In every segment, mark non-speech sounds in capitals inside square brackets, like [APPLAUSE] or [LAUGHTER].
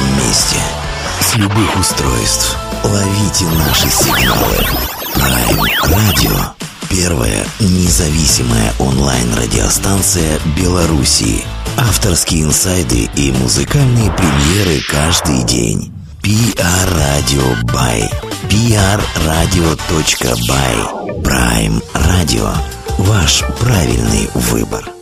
любом месте, с любых устройств. Ловите наши сигналы. Prime Radio. Первая независимая онлайн-радиостанция Белоруссии. Авторские инсайды и музыкальные премьеры каждый день. PR Radio by prradio.by Prime Radio. Ваш правильный выбор.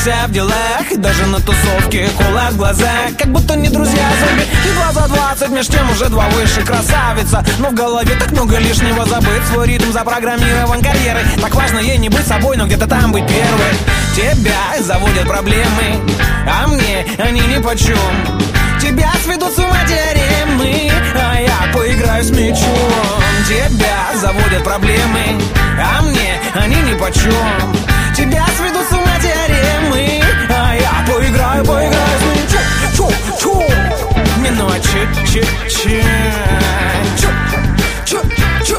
Вся в делах, и даже на тусовке Кола в глазах, как будто не друзья зомби. Едва за двадцать, меж тем уже два выше красавица. Но в голове так много лишнего забыть Свой ритм запрограммирован карьерой. Так важно ей не быть собой, но где-то там быть первой. Тебя заводят проблемы, а мне они ни по чем Тебя сведут с ума теоремы, а я поиграю с мячом. Тебя заводят проблемы, а мне они ни по чем Тебя сведут поиграю, поиграю с Чу, чу, чу. Минуя чу, чу, чу Чу, чу, чу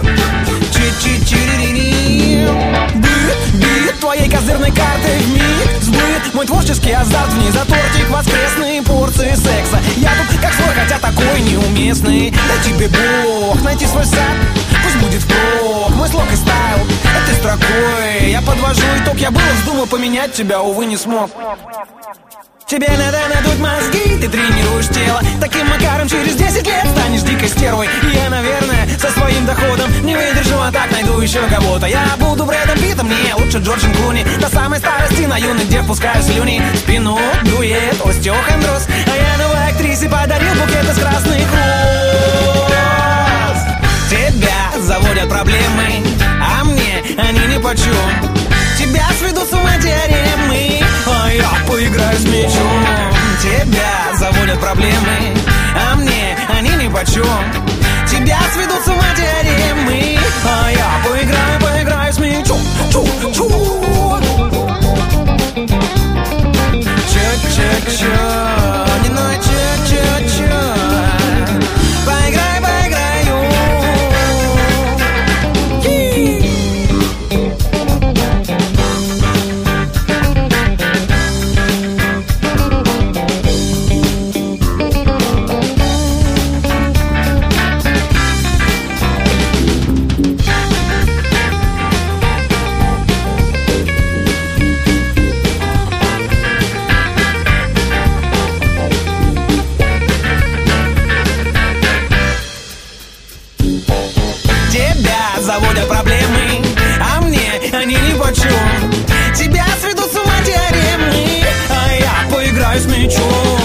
Чи, чи, чи Бит, бит твоей козырной картой в миг. Сбыт мой творческий азарт в ней За тортик воскресные порции секса. Я тут как свой, хотя такой неуместный. Да тебе Бог найти свой сад Пусть будет впрок Мой слог и стайл этой строкой. Я подвожу итог, я было вздумал поменять тебя, увы, не смог Тебе надо надуть мозги, ты тренируешь тело. Таким макаром через 10 лет станешь дикой стервой. И я, наверное, со своим доходом Не выдержу, а так найду еще кого-то. Я буду Брэдом Питом, не лучше Джорджем Клуни. До самой старости на юных дев пускаю слюни. Спину дует остеохондроз. А я новой актрисе подарил букет из красных роз. Тебя заводят проблемы, а мне они ни по чем Тебя сведу с ума теоремы я поиграю с мячом Тебя заводят проблемы А мне они ни по чем Тебя сведу с ума теоремы А я поиграю, поиграю с мячом Чу, чу. Чек-чек-чек Не на чек-чек-чек я поиграю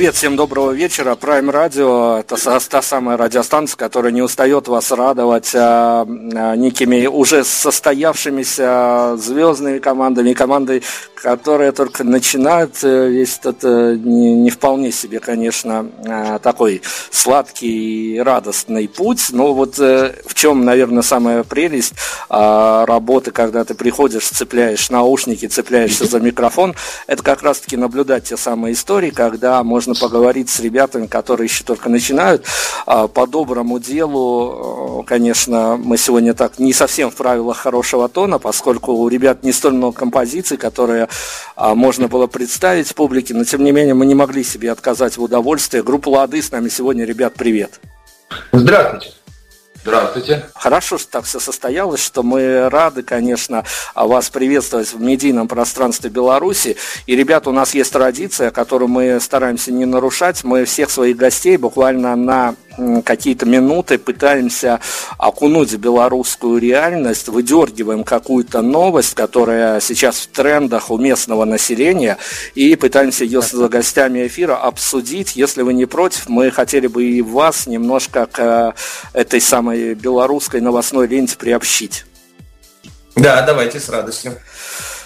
Привет, всем доброго вечера. Prime Radio – это та самая радиостанция, которая не устает вас радовать а, а, некими уже состоявшимися звездными командами, командой, которые только начинают э, весь этот э, не, не вполне себе, конечно, а, такой сладкий и радостный путь. Но вот э, в чем, наверное, самая прелесть а, работы, когда ты приходишь, цепляешь наушники, цепляешься за микрофон, это как раз-таки наблюдать те самые истории, когда можно поговорить с ребятами, которые еще только начинают. А, По доброму делу, э, конечно, мы сегодня так не совсем в правилах хорошего тона, поскольку у ребят не столь много композиций, которые а, можно было представить публике, но тем не менее мы не могли себе отказать в удовольствии. Группа «Лады» с нами сегодня, ребят, привет. Здравствуйте. Здравствуйте. Хорошо, что так все состоялось, что мы рады, конечно, вас приветствовать в медийном пространстве Беларуси. И, ребята, у нас есть традиция, которую мы стараемся не нарушать. Мы всех своих гостей буквально на какие-то минуты пытаемся окунуть в белорусскую реальность, выдергиваем какую-то новость, которая сейчас в трендах у местного населения, и пытаемся ее с гостями эфира обсудить. Если вы не против, мы хотели бы и вас немножко к э, этой самой белорусской новостной ленте приобщить. Да, давайте с радостью.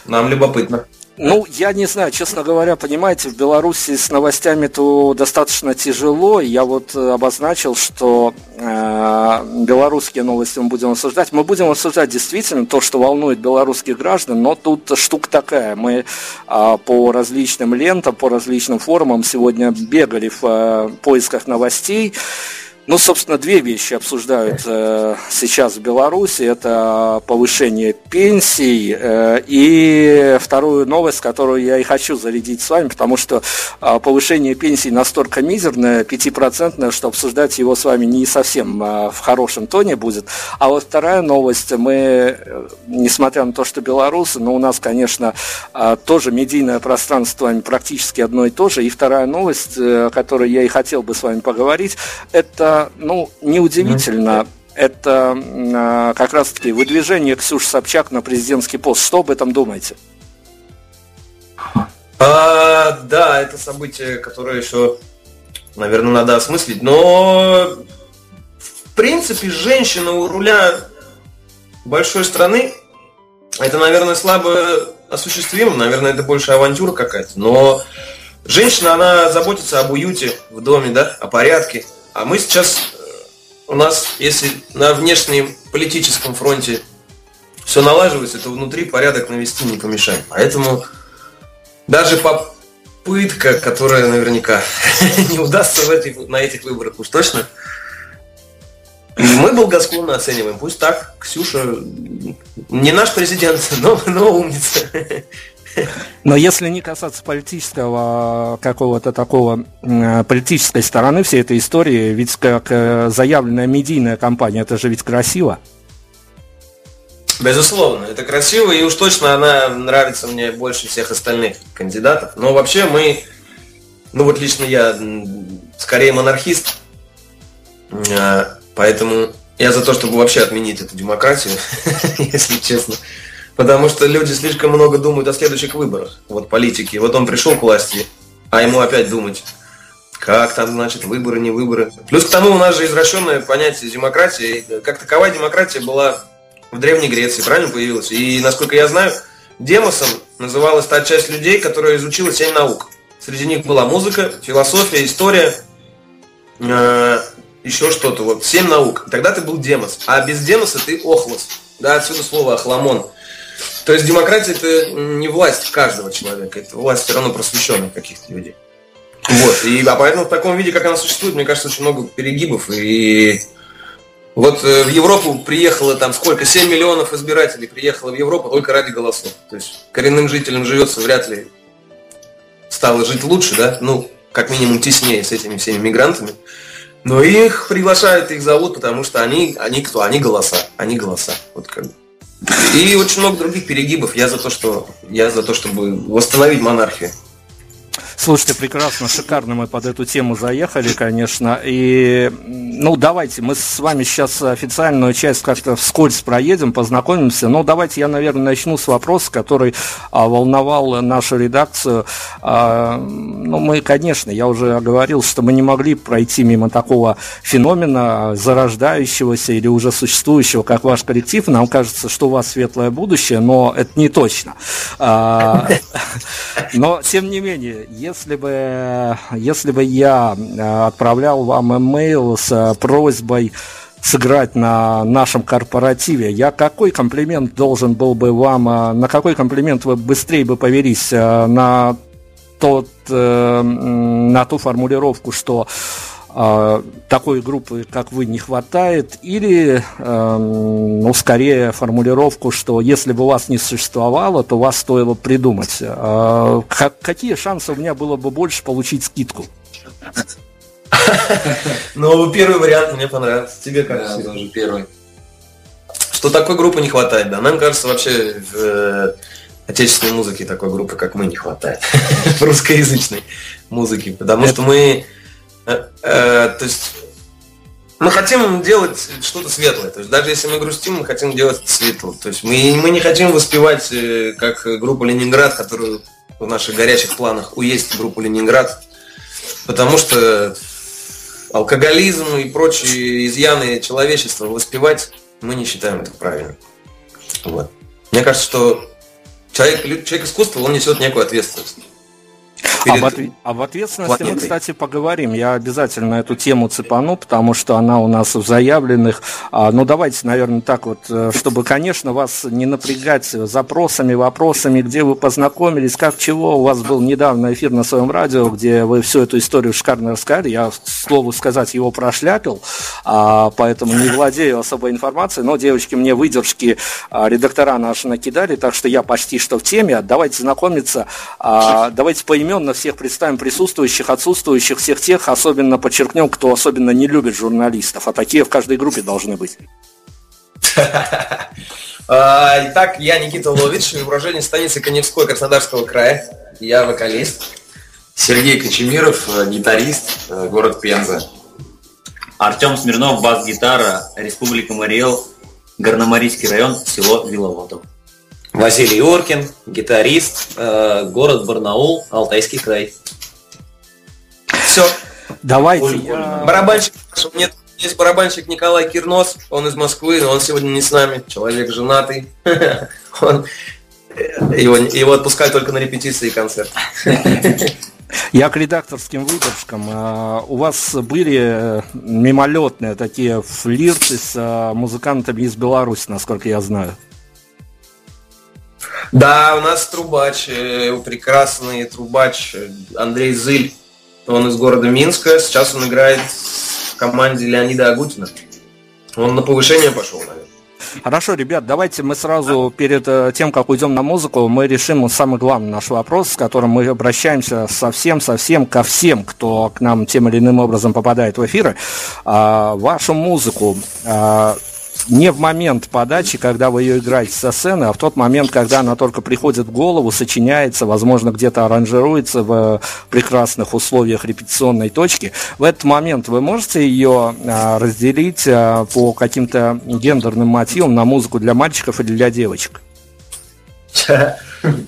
Нам любопытно. Ну, я не знаю, честно говоря, понимаете, в Беларуси с новостями то достаточно тяжело. Я вот э, обозначил, что э, белорусские новости мы будем обсуждать. Мы будем обсуждать действительно то, что волнует белорусских граждан, но тут штука такая. Мы э, по различным лентам, по различным форумам сегодня бегали в э, поисках новостей. Ну, собственно, две вещи обсуждают э, сейчас в Беларуси. Это повышение пенсий э, и вторую новость, которую я и хочу зарядить с вами, потому что э, повышение пенсий настолько мизерное, пятипроцентное, что обсуждать его с вами не совсем э, в хорошем тоне будет. А вот вторая новость, мы, э, несмотря на то, что белорусы, но у нас, конечно, э, тоже медийное пространство практически одно и то же. И вторая новость, э, о которой я и хотел бы с вами поговорить, это ну, неудивительно. Это э, как раз-таки выдвижение Ксюши Собчак на президентский пост. Что об этом думаете? А, да, это событие, которое еще, наверное, надо осмыслить. Но, в принципе, женщина у руля большой страны, это, наверное, слабо осуществимо. Наверное, это больше авантюра какая-то. Но женщина, она заботится об уюте в доме, да, о порядке. А мы сейчас, э, у нас, если на внешнем политическом фронте все налаживается, то внутри порядок навести не помешает. Поэтому даже попытка, которая наверняка [LAUGHS] не удастся в этих, на этих выборах уж точно, мы благосклонно оцениваем. Пусть так, Ксюша не наш президент, [LAUGHS] но, но умница. Но если не касаться политического какого-то такого политической стороны всей этой истории, ведь как э, заявленная медийная кампания, это же ведь красиво. Безусловно, это красиво, и уж точно она нравится мне больше всех остальных кандидатов. Но вообще мы, ну вот лично я скорее монархист, э, поэтому я за то, чтобы вообще отменить эту демократию, [LAUGHS] если честно. Потому что люди слишком много думают о следующих выборах. Вот политики. Вот он пришел к власти, а ему опять думать, как там, значит, выборы, не выборы. Плюс к тому у нас же извращенное понятие демократии. Как таковая демократия была в Древней Греции, правильно появилась? И, насколько я знаю, демосом называлась та часть людей, которая изучила семь наук. Среди них была музыка, философия, история, э, еще что-то. Вот семь наук. тогда ты был демос. А без демоса ты охлос. Да, отсюда слово охламон. То есть демократия это не власть каждого человека, это власть все равно просвещенных каких-то людей. Вот. И, а поэтому в таком виде, как она существует, мне кажется, очень много перегибов. И вот э, в Европу приехало там сколько? 7 миллионов избирателей приехало в Европу только ради голосов. То есть коренным жителям живется вряд ли стало жить лучше, да? Ну, как минимум теснее с этими всеми мигрантами. Но их приглашают, их зовут, потому что они, они кто? Они голоса. Они голоса. Вот как бы. И очень много других перегибов. Я за то, что я за то, чтобы восстановить монархию. Слушайте, прекрасно, шикарно мы под эту тему заехали, конечно. И, ну, давайте, мы с вами сейчас официальную часть как-то вскользь проедем, познакомимся. Но давайте я, наверное, начну с вопроса, который а, волновал нашу редакцию. А, ну, мы, конечно, я уже говорил, что мы не могли пройти мимо такого феномена зарождающегося или уже существующего, как ваш коллектив. Нам кажется, что у вас светлое будущее, но это не точно. А, но, тем не менее, если бы, если бы я э, отправлял вам имейл с э, просьбой сыграть на нашем корпоративе, я какой комплимент должен был бы вам, э, на какой комплимент вы быстрее бы повелись на тот, на ту формулировку, что такой группы, как вы, не хватает, или, эм, ну, скорее формулировку, что если бы вас не существовало, то вас стоило придумать. А, какие шансы у меня было бы больше получить скидку? [LAUGHS] Ну, первый вариант мне понравился. Тебе как? Да, тоже первый. Что такой группы не хватает, да? Нам кажется, вообще в э, отечественной музыке такой группы, как мы, не хватает. В [LAUGHS] русскоязычной музыке. Потому что мы Э, э, то есть мы хотим делать что-то светлое. То есть даже если мы грустим, мы хотим делать светло. То есть мы, мы не хотим воспевать, э, как группа Ленинград, которую в наших горячих планах уесть группу Ленинград. Потому что алкоголизм и прочие изъяны человечества воспевать мы не считаем это правильно. Вот. Мне кажется, что человек, человек искусства, он несет некую ответственность. Перед... Об, отв... об ответственности мы, кстати, поговорим. Я обязательно эту тему цепану, потому что она у нас в заявленных. А, ну, давайте, наверное, так вот, э, чтобы, конечно, вас не напрягать запросами, вопросами, где вы познакомились, как чего. У вас был недавно эфир на своем радио, где вы всю эту историю шикарно рассказали. Я, слову сказать, его прошляпил, а, поэтому не владею особой информацией. Но, девочки, мне выдержки а, редактора наши накидали, так что я почти что в теме. Давайте знакомиться, давайте поименно всех представим присутствующих, отсутствующих, всех тех, особенно подчеркнем, кто особенно не любит журналистов, а такие в каждой группе должны быть. [LAUGHS] Итак, я Никита Лович, уроженец станицы Коневской Краснодарского края. Я вокалист. Сергей Кочемиров, э, гитарист, э, город Пенза. Артем Смирнов, бас-гитара, Республика Мариэл, Горномарийский район, село Виловодов. Василий Оркин, гитарист, э, город Барнаул, Алтайский край. Все. Давайте. Я... Барабанщик. Нет, есть барабанщик Николай Кирнос, он из Москвы, но он сегодня не с нами, человек женатый. [LAUGHS] Он, его, его отпускают только на репетиции и концерт. [LAUGHS] Я к редакторским выдержкам. А, у вас были э, мимолетные такие флирты с э, музыкантами из Беларуси, насколько я знаю. Да, у нас трубач, э, прекрасный трубач Андрей Зыль. Он из города Минска. Сейчас он играет в команде Леонида Агутина. Он на повышение пошел, наверное. Хорошо, ребят, давайте мы сразу перед э, тем, как уйдем на музыку, мы решим самый главный наш вопрос, с которым мы обращаемся совсем-совсем ко всем, кто к нам тем или иным образом попадает в эфиры. А, вашу музыку а, не в момент подачи, когда вы ее играете со сцены, а в тот момент, когда она только приходит в голову, сочиняется, возможно, где-то аранжируется в прекрасных условиях репетиционной точки. В этот момент вы можете ее а, разделить а, по каким-то гендерным мотивам на музыку для мальчиков или для девочек? [LAUGHS]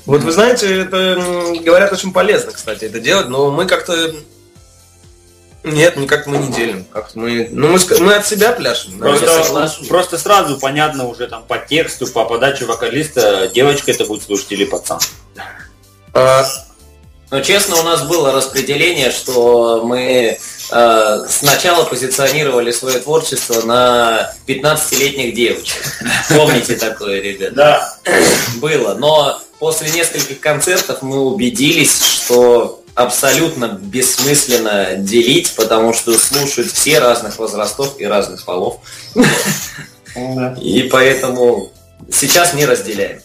Вот вы знаете, это говорят очень полезно, кстати, это делать, но мы как-то нет, никак мы не делим. Как мы, ну мы, мы от себя пляшем. Просто, просто сразу понятно уже там по тексту, по подаче вокалиста, девочка это будет слушать или пацан. А... Но честно, у нас было распределение, что мы э, сначала позиционировали свое творчество на 15-летних девочек. Помните такое, ребят? Да. Было. Но после нескольких концертов мы убедились, что абсолютно бессмысленно делить, потому что слушают все разных возрастов и разных полов. И поэтому сейчас не разделяем.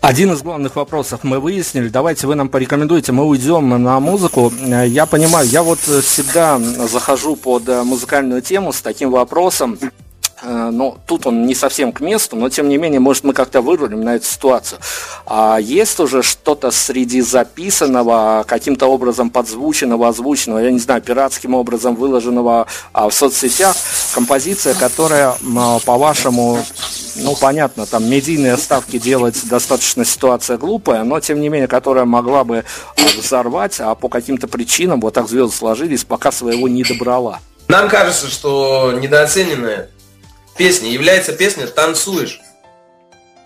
Один из главных вопросов мы выяснили. Давайте вы нам порекомендуете. Мы уйдем на музыку. Я понимаю, я вот всегда захожу под музыкальную тему с таким вопросом. Но тут он не совсем к месту, но тем не менее, может, мы как-то вырулим на эту ситуацию. А есть уже что-то среди записанного, каким-то образом подзвученного, озвученного, я не знаю, пиратским образом выложенного а, в соцсетях, композиция, которая, по-вашему, ну, понятно, там медийные ставки делать достаточно ситуация глупая, но, тем не менее, которая могла бы взорвать, а по каким-то причинам, вот так звезды сложились, пока своего не добрала. Нам кажется, что недооцененная песни является песня «Танцуешь»,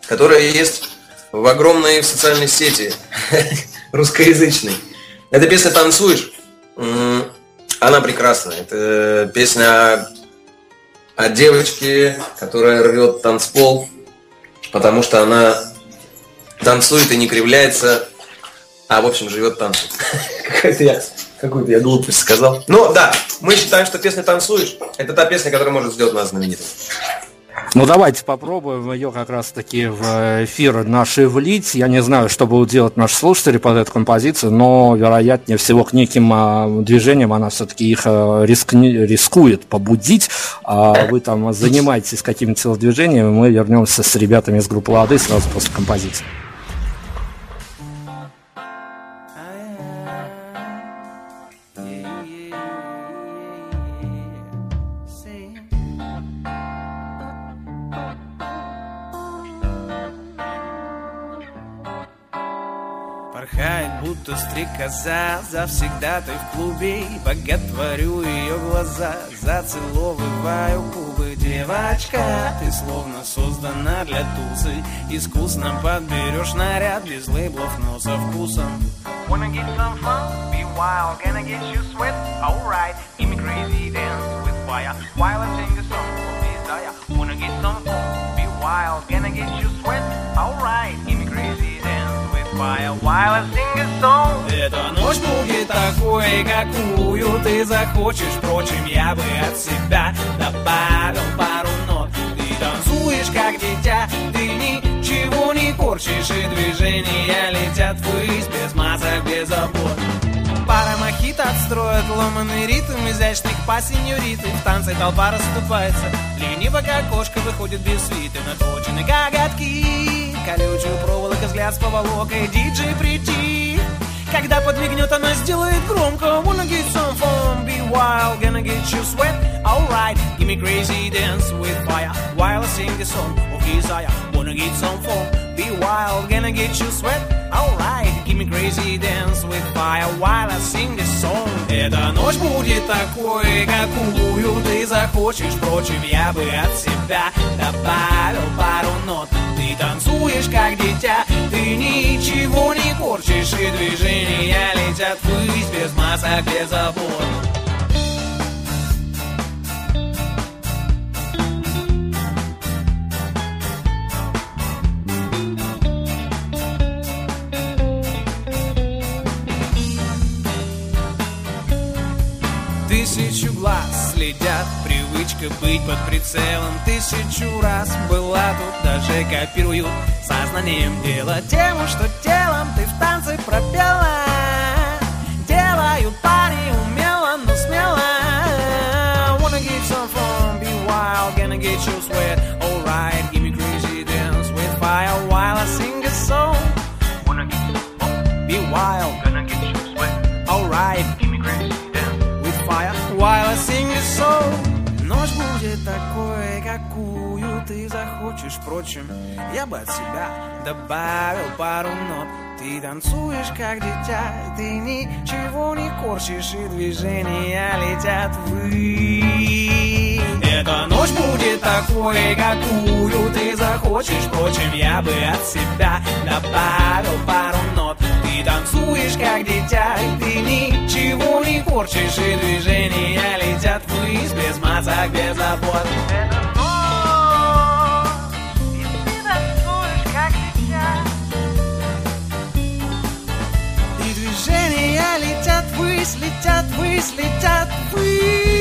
которая есть в огромной социальной сети [LAUGHS] русскоязычной. Эта песня «Танцуешь», она прекрасна. Это песня о девочке, которая рвет танцпол, потому что она танцует и не кривляется, а в общем живет танцем. [LAUGHS] Какая-то я Какую-то я глупость сказал. Ну да, мы считаем, что песня «Танцуешь» – это та песня, которая может сделать нас знаменитым. Ну давайте попробуем ее как раз таки в эфир наши влить. Я не знаю, что будут делать наши слушатели под эту композицию, но вероятнее всего к неким а, движениям она все-таки их а, рискни, рискует побудить. А вы там занимаетесь какими-то телодвижениями, мы вернемся с ребятами из группы Лады сразу после композиции. Будто стрекоза Завсегда ты в клубе. И боготворю ее глаза Зацеловываю губы. Девочка, ты словно создана для тусы Искусно подберешь наряд Без лейблов, но со вкусом. Wanna get some fun? Be wild, gonna get you sweat? Alright, give me crazy dance with fire. While I sing a song from desire. Wanna get some fun? Be wild, gonna get you fire While song Эта ночь будет такой, какую ты захочешь. Впрочем, я бы от себя добавил пару нот. Ты танцуешь, как дитя, ты ничего не корчишь И движения летят ввысь, без масок, без забот Пара мохито отстроит ломанный ритм Изящных по сеньориты В танце толпа расступается. Лениво, как кошка, выходит без свиты Наточены коготки Колючую проволоку, взгляд с поволокой Диджей прийти когда подмигнет, она сделает громко Wanna get some fun, be wild Gonna get you sweat, alright Give me crazy dance with fire While I sing the song of desire Wanna get some fun, be wild Gonna get you sweat, alright me crazy dance with fire While I sing the song. Эта ночь будет такой, какую ты захочешь. Впрочем, я бы от себя добавил пару нот. Ты танцуешь, как дитя Ты ничего не корчишь И движения летят ввысь Без масок, без забот следят, привычка быть под прицелом. Тысячу раз была тут, даже копируют Сознанием дела. Тему, что телом ты в танце пропела. Делают парни умело, но смело. Wanna get some fun, be wild, gonna get you sweat такой, какую ты захочешь. Впрочем, я бы от себя добавил пару нот. Ты танцуешь, как дитя, ты ничего не корчишь И движения летят ввысь. Эта ночь будет такой, какую ты захочешь. Впрочем, я бы от себя добавил пару нот. Ты танцуешь, как дитя, ты ничего не корчишь И движения летят ввысь, без масок, без забот. Это ночь, и ты танцуешь, как дитя И движения летят ввысь, летят ввысь, летят ввысь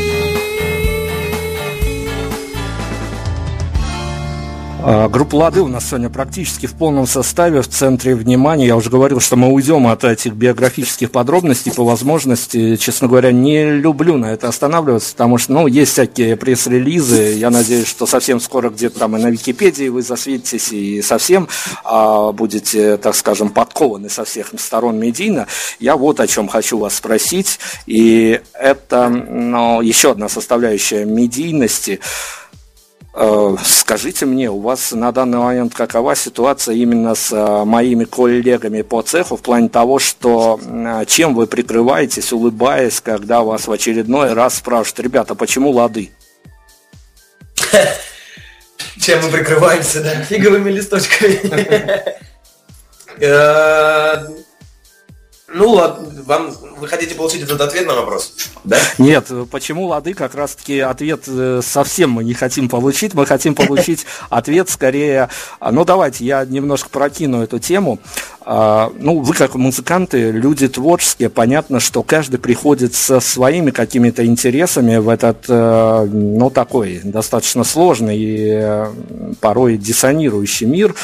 Группа «Лады» у нас сегодня практически в полном составе, в центре внимания. Я уже говорил, что мы уйдем от этих биографических подробностей по возможности. Честно говоря, не люблю на это останавливаться, потому что, ну, есть всякие пресс-релизы. Я надеюсь, что совсем скоро где-то там и на Википедии вы засветитесь и совсем а, будете, так скажем, подкованы со всех сторон медийно. Я вот о чем хочу вас спросить. И это, ну, еще одна составляющая медийности – Скажите мне, у вас на данный момент какова ситуация именно с э, моими коллегами по цеху в плане того, что э, чем вы прикрываетесь, улыбаясь, когда вас в очередной раз спрашивают, ребята, почему лады? [LAUGHS] Чем мы прикрываемся, да? Фиговыми листочками. [LAUGHS] Ну, ладно, вам вы хотите получить этот ответ на вопрос? Да? Нет, почему лады, как раз таки ответ э, совсем мы не хотим получить, мы хотим получить [LAUGHS] ответ скорее, а, ну давайте я немножко прокину эту тему. А, Ну, вы как музыканты, люди творческие, понятно, что каждый приходит со своими какими-то интересами в этот, э, ну, такой достаточно сложный и э, порой диссонирующий мир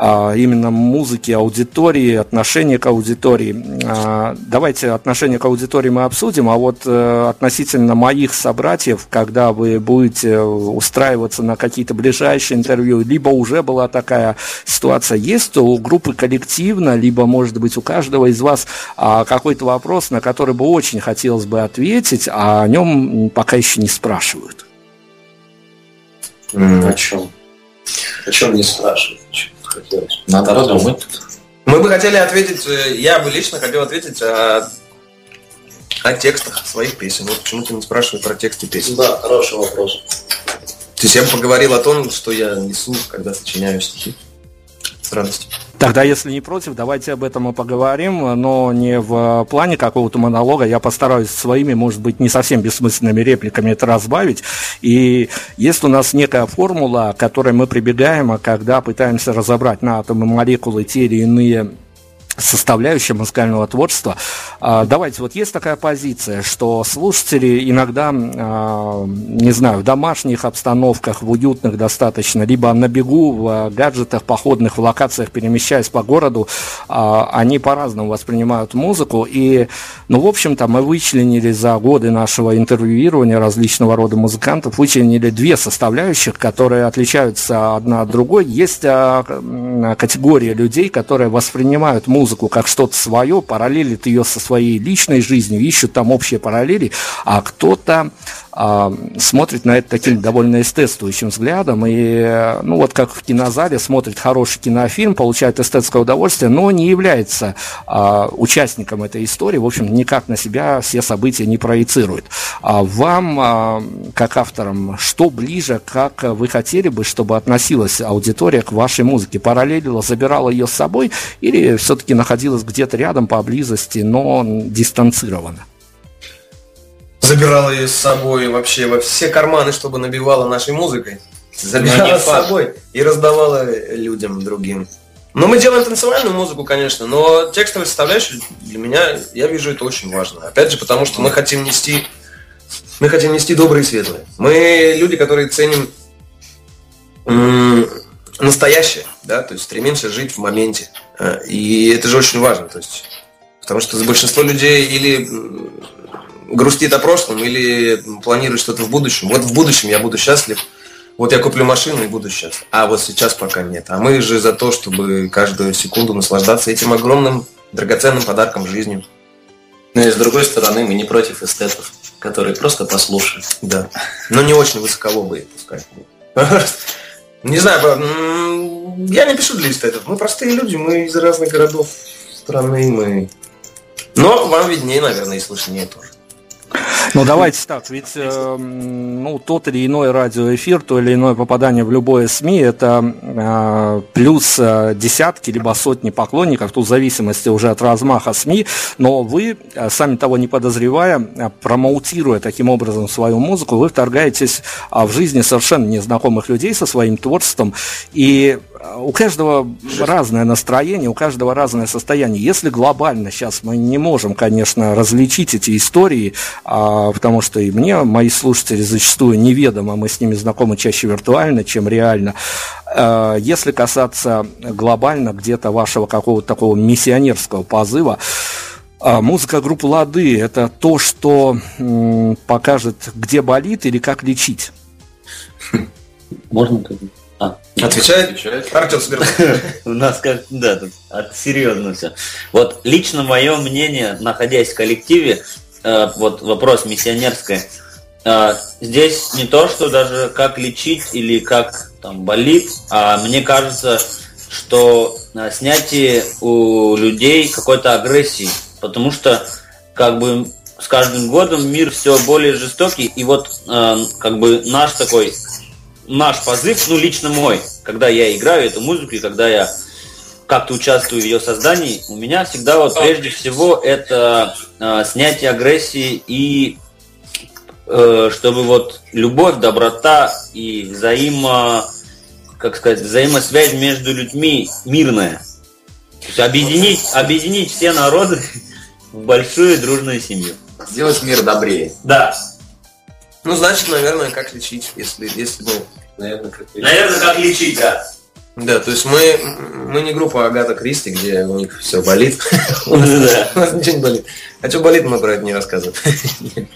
именно музыки, аудитории, отношения к аудитории. А, Давайте отношение к аудитории мы обсудим, а вот э, относительно моих собратьев, когда вы будете устраиваться на какие-то ближайшие интервью, либо уже была такая ситуация, есть у группы коллективно, либо, может быть, у каждого из вас а, какой-то вопрос, на который бы очень хотелось бы ответить, а о нем пока еще не спрашивают. О чем? О чем не спрашивать? Хотелось? Надо раздумать. Мы бы хотели ответить, э, я бы лично хотел ответить о, о текстах своих песен. Вот почему-то не спрашивают про тексты песен. Да, хороший вопрос. То есть я бы поговорил о том, что я несу, когда сочиняю стихи. С радостью. Тогда, если не против, давайте об этом и поговорим, но не в плане какого-то монолога. Я постараюсь своими, может быть, не совсем бессмысленными репликами это разбавить. И есть у нас некая формула, к которой мы прибегаем, а когда пытаемся разобрать на атомы, молекулы те или иные составляющая музыкального творчества. А, давайте, вот есть такая позиция, что слушатели иногда, а, не знаю, в домашних обстановках, в уютных достаточно, либо на бегу, в гаджетах, походных, в локациях, перемещаясь по городу, а, они по-разному воспринимают музыку. И, ну, в общем-то, мы вычленили за годы нашего интервьюирования различного рода музыкантов, вычленили две составляющих, которые отличаются одна от другой. Есть категория людей, которые воспринимают музыку музыку как что-то свое, параллелит ее со своей личной жизнью, ищут там общие параллели, а кто-то смотрит на это таким довольно эстетствующим взглядом, и, ну, вот как в кинозале смотрит хороший кинофильм, получает эстетское удовольствие, но не является а, участником этой истории, в общем, никак на себя все события не проецирует. А вам, а, как авторам, что ближе, как вы хотели бы, чтобы относилась аудитория к вашей музыке? Параллелила, забирала ее с собой или все-таки находилась где-то рядом, поблизости, но дистанцированно? Забирала ее с собой вообще во все карманы, чтобы набивала нашей музыкой. Забирала с собой и раздавала людям другим. Но мы делаем танцевальную музыку, конечно, но текстовая составляющая для меня, я вижу, это очень важно. Опять же, потому что мы хотим нести, мы хотим нести доброе и светлое. Мы люди, которые ценим настоящее, да, то есть стремимся жить в моменте. Э, и это же очень важно, то есть, потому что большинство людей или грустит о прошлом или планирует что-то в будущем. Вот в будущем я буду счастлив. Вот я куплю машину и буду счастлив. А вот сейчас пока нет. А мы же за то, чтобы каждую секунду наслаждаться этим огромным драгоценным подарком жизнью. Но и с другой стороны, мы не против эстетов, которые просто послушают. Да. Но не очень высоколобые, пускай. Не знаю, я не пишу для эстетов. Мы простые люди, мы из разных городов страны, мы... Но вам виднее, наверное, и слышнее тоже. Ну давайте так, ведь э, ну, тот или иной радиоэфир, то или иное попадание в любое СМИ это э, плюс э, десятки либо сотни поклонников, тут в зависимости уже от размаха СМИ, но вы, э, сами того не подозревая, э, промоутируя таким образом свою музыку, вы вторгаетесь э, в жизни совершенно незнакомых людей со своим творчеством, и у каждого разное настроение, у каждого разное состояние. Если глобально сейчас мы не можем, конечно, различить эти истории, а, потому что и мне, мои слушатели зачастую неведомы, мы с ними знакомы чаще виртуально, чем реально. А, если касаться глобально где-то вашего какого-то такого миссионерского позыва, а, Музыка группы «Лады» – это то, что покажет, где болит или как лечить. Можно а, Отвечает? Отвечает. Артем [LAUGHS] У нас как, да, тут от серьезно все. Вот лично мое мнение, находясь в коллективе, э, вот вопрос миссионерской, э, здесь не то, что даже как лечить или как там болит, а мне кажется, что э, снятие у людей какой-то агрессии, потому что как бы с каждым годом мир все более жестокий, и вот э, как бы наш такой наш позыв, ну лично мой, когда я играю эту музыку и когда я как-то участвую в ее создании, у меня всегда вот прежде всего это э, снятие агрессии и э, чтобы вот любовь, доброта и взаимо, как сказать, взаимосвязь между людьми мирная. То есть объединить, объединить все народы [LAUGHS] в большую дружную семью. Сделать мир добрее. Да. Ну, значит, наверное, как лечить, если, если ну, Наверное, как лечить. Наверное, как лечить, да. Да, то есть мы, мы не группа Агата Кристи, где у них все болит. [LAUGHS] У нас ничего не болит. А что болит, мы про это не рассказываем. [LAUGHS]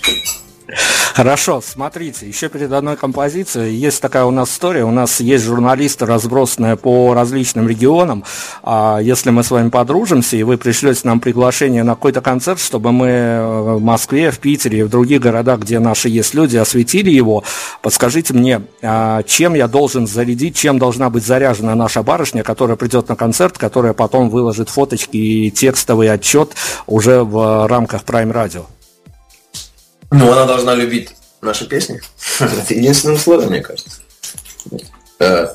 Хорошо, смотрите, еще перед одной композицией есть такая у нас история. У нас есть журналисты, разбросанные по различным регионам. А если мы с вами подружимся, и вы пришлете нам приглашение на какой-то концерт, чтобы мы в Москве, в Питере в других городах, где наши есть люди, осветили его, подскажите мне, а чем я должен зарядить, чем должна быть заряжена наша барышня, которая придет на концерт, которая потом выложит фоточки и текстовый отчет уже в рамках Prime Radio? Ну, она должна любить наши песни. [LAUGHS] Это единственное условие, мне кажется. Э,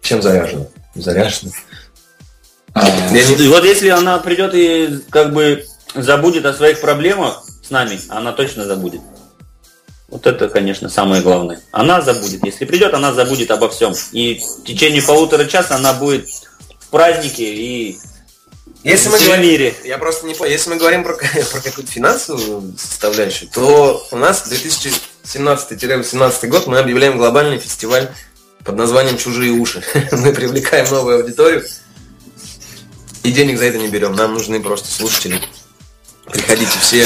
чем заряжена? Заряжена. И вот если она придет и как бы забудет о своих проблемах с нами, она точно забудет. Вот это, конечно, самое главное. Она забудет. Если придет, она забудет обо всем. И в течение полутора часа она будет в празднике и если мы говорим, мире. Я просто не понял. Если мы говорим про, [LAUGHS] про какую-то финансовую составляющую, то у нас 2017-2018 год мы объявляем глобальный фестиваль под названием «Чужие уши». [LAUGHS] Мы привлекаем новую аудиторию и денег за это не берем. Нам нужны просто слушатели. Приходите все,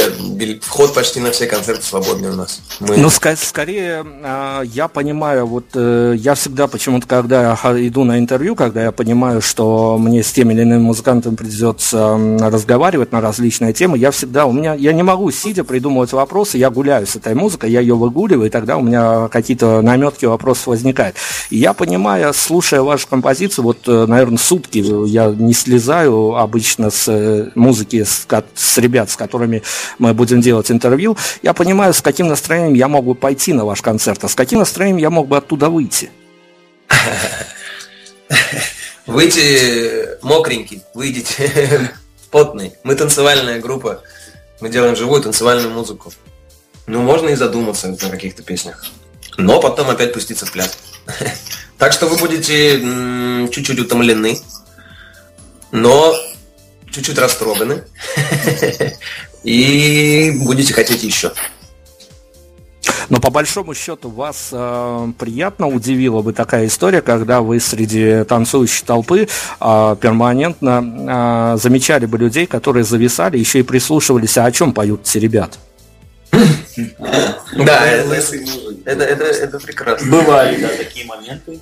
вход почти на все концерты свободный у нас. Мы... Ну, ск- скорее, а, я понимаю, вот э, я всегда почему-то, когда иду на интервью, когда я понимаю, что мне с теми или иными музыкантами придется разговаривать на различные темы, я всегда, у меня, я не могу, сидя, придумывать вопросы, я гуляю с этой музыкой, я ее выгуливаю, и тогда у меня какие-то наметки вопросов возникают. И я понимаю, слушая вашу композицию, вот, э, наверное, сутки я не слезаю обычно с э, музыки, с, с ребят, с которыми мы будем делать интервью, я понимаю, с каким настроением я мог бы пойти на ваш концерт, а с каким настроением я мог бы оттуда выйти. [LAUGHS] Выйти мокренький, выйдите [LAUGHS] потный. Мы танцевальная группа, мы делаем живую танцевальную музыку. Ну, можно и задуматься на каких-то песнях. Но потом опять пуститься в пляс. [LAUGHS] Так что вы будете чуть-чуть утомлены, но чуть-чуть растроганы и будете хотеть еще. Но по большому счету вас э, приятно удивила бы такая история, когда вы среди танцующей толпы э, перманентно э, замечали бы людей, которые зависали, еще и прислушивались, а о чем поют эти ребята? Да, это, прекрасно. Бывали, да, такие моменты.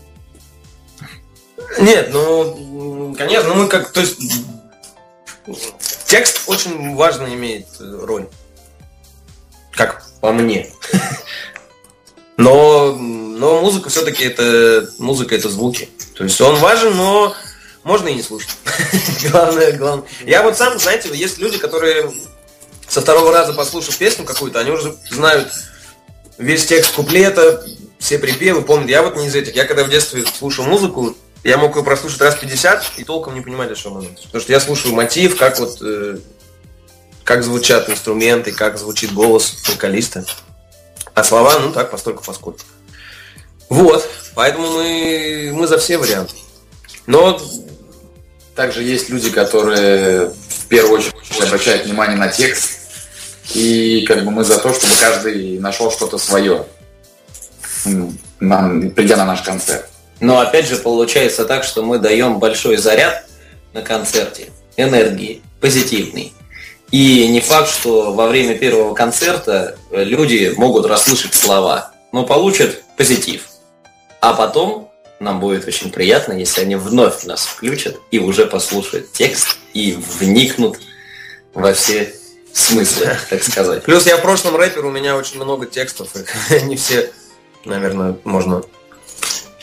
Нет, ну, конечно, ну мы как, то есть Текст очень важно имеет э, роль. Как по мне. [LAUGHS] Но, но музыка все-таки это музыка это звуки. То есть он важен, но можно и не слушать. [LAUGHS] главное, главное. Я вот сам, знаете, есть люди, которые со второго раза послушав песню какую-то, они уже знают весь текст куплета, все припевы, помнят. Я вот не из этих. Я когда в детстве слушал музыку, я мог его прослушать раз 50 и толком не понимать, о чем он. Потому что я слушаю мотив, как вот э, как звучат инструменты, как звучит голос вокалиста. А слова, ну так, постольку поскольку. Вот, поэтому мы, мы за все варианты. Но также есть люди, которые в первую очередь обращают внимание на текст. И как бы мы за то, чтобы каждый нашел что-то свое, придя на наш концерт. Но опять же получается так, что мы даем большой заряд на концерте, энергии, позитивный. И не факт, что во время первого концерта люди могут расслышать слова, но получат позитив. А потом нам будет очень приятно, если они вновь нас включат и уже послушают текст и вникнут во все смыслы, так сказать. Плюс я в прошлом рэпер, у меня очень много текстов, и [LAUGHS] не все, наверное, можно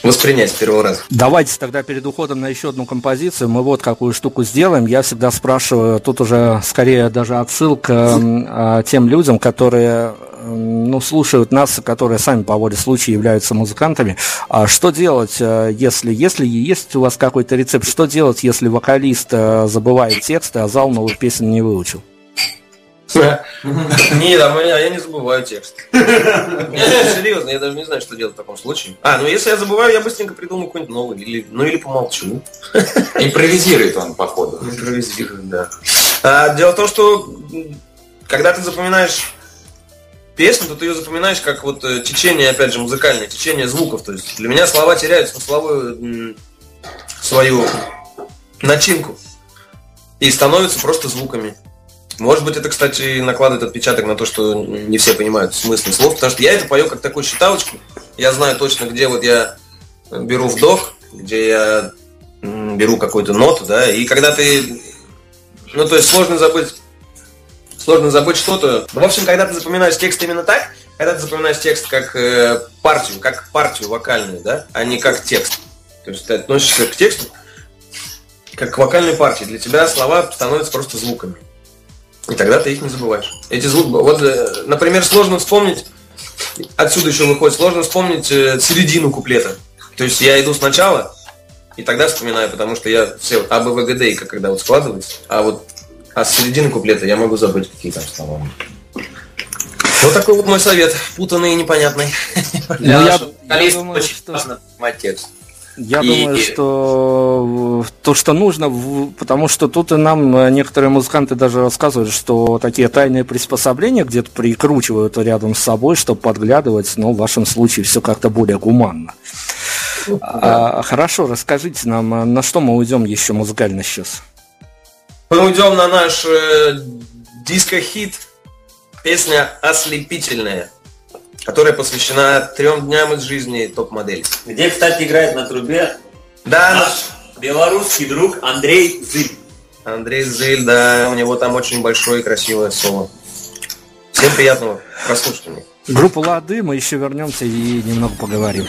воспринять с первого раза. Давайте тогда перед уходом на еще одну композицию мы вот какую штуку сделаем. Я всегда спрашиваю, тут уже скорее даже отсылка э, тем людям, которые ну, слушают нас, которые сами по воле случая являются музыкантами. А что делать, э, если, если есть у вас какой-то рецепт, что делать, если вокалист э, забывает тексты, а зал новых песен не выучил? Не, там, я не забываю текст. Серьезно, я даже не знаю, что делать в таком случае. А, ну если я забываю, я быстренько придумаю какой-нибудь новый. Или, ну или помолчу. Импровизирует он, походу. Импровизирует, да. А, дело в том, что когда ты запоминаешь песню, то ты ее запоминаешь как вот э, течение, опять же, музыкальное, течение звуков. То есть для меня слова теряют смысловую свою начинку и становятся просто звуками. Может быть, это, кстати, накладывает отпечаток на то, что не все понимают смысл слов, потому что я это пою как такую считалочку. Я знаю точно, где вот я беру вдох, где я беру какую-то ноту, да, и когда ты, ну, то есть сложно забыть, сложно забыть что-то. В общем, когда ты запоминаешь текст именно так, когда ты запоминаешь текст как э, партию, как партию вокальную, да, а не как текст. То есть ты относишься к тексту как к вокальной партии. Для тебя слова становятся просто звуками. И тогда ты их не забываешь. Эти звуки, вот, э, например, сложно вспомнить, отсюда еще выходит, сложно вспомнить э, середину куплета. То есть я иду сначала, и тогда вспоминаю, потому что я все вот АБВГД, когда вот складывается, а вот а с середины куплета я могу забыть какие там слова. Вот такой вот мой совет, путанный и непонятный. Для ну, я, я думаю, очень что... понимать текст. Я и, думаю, что то, что нужно, потому что тут и нам некоторые музыканты даже рассказывают, что такие тайные приспособления где-то прикручивают рядом с собой, чтобы подглядывать, но в вашем случае все как-то более гуманно. Да. А, хорошо, расскажите нам, на что мы уйдем еще музыкально сейчас? Мы уйдем на наш э, диско-хит, песня «Ослепительная» которая посвящена трем дням из жизни топ-модели. Где, кстати, играет на трубе да, наш белорусский друг Андрей Зыль. Андрей Зыль, да, у него там очень большое и красивое соло. Всем приятного прослушивания. Группа Лады, мы еще вернемся и немного поговорим.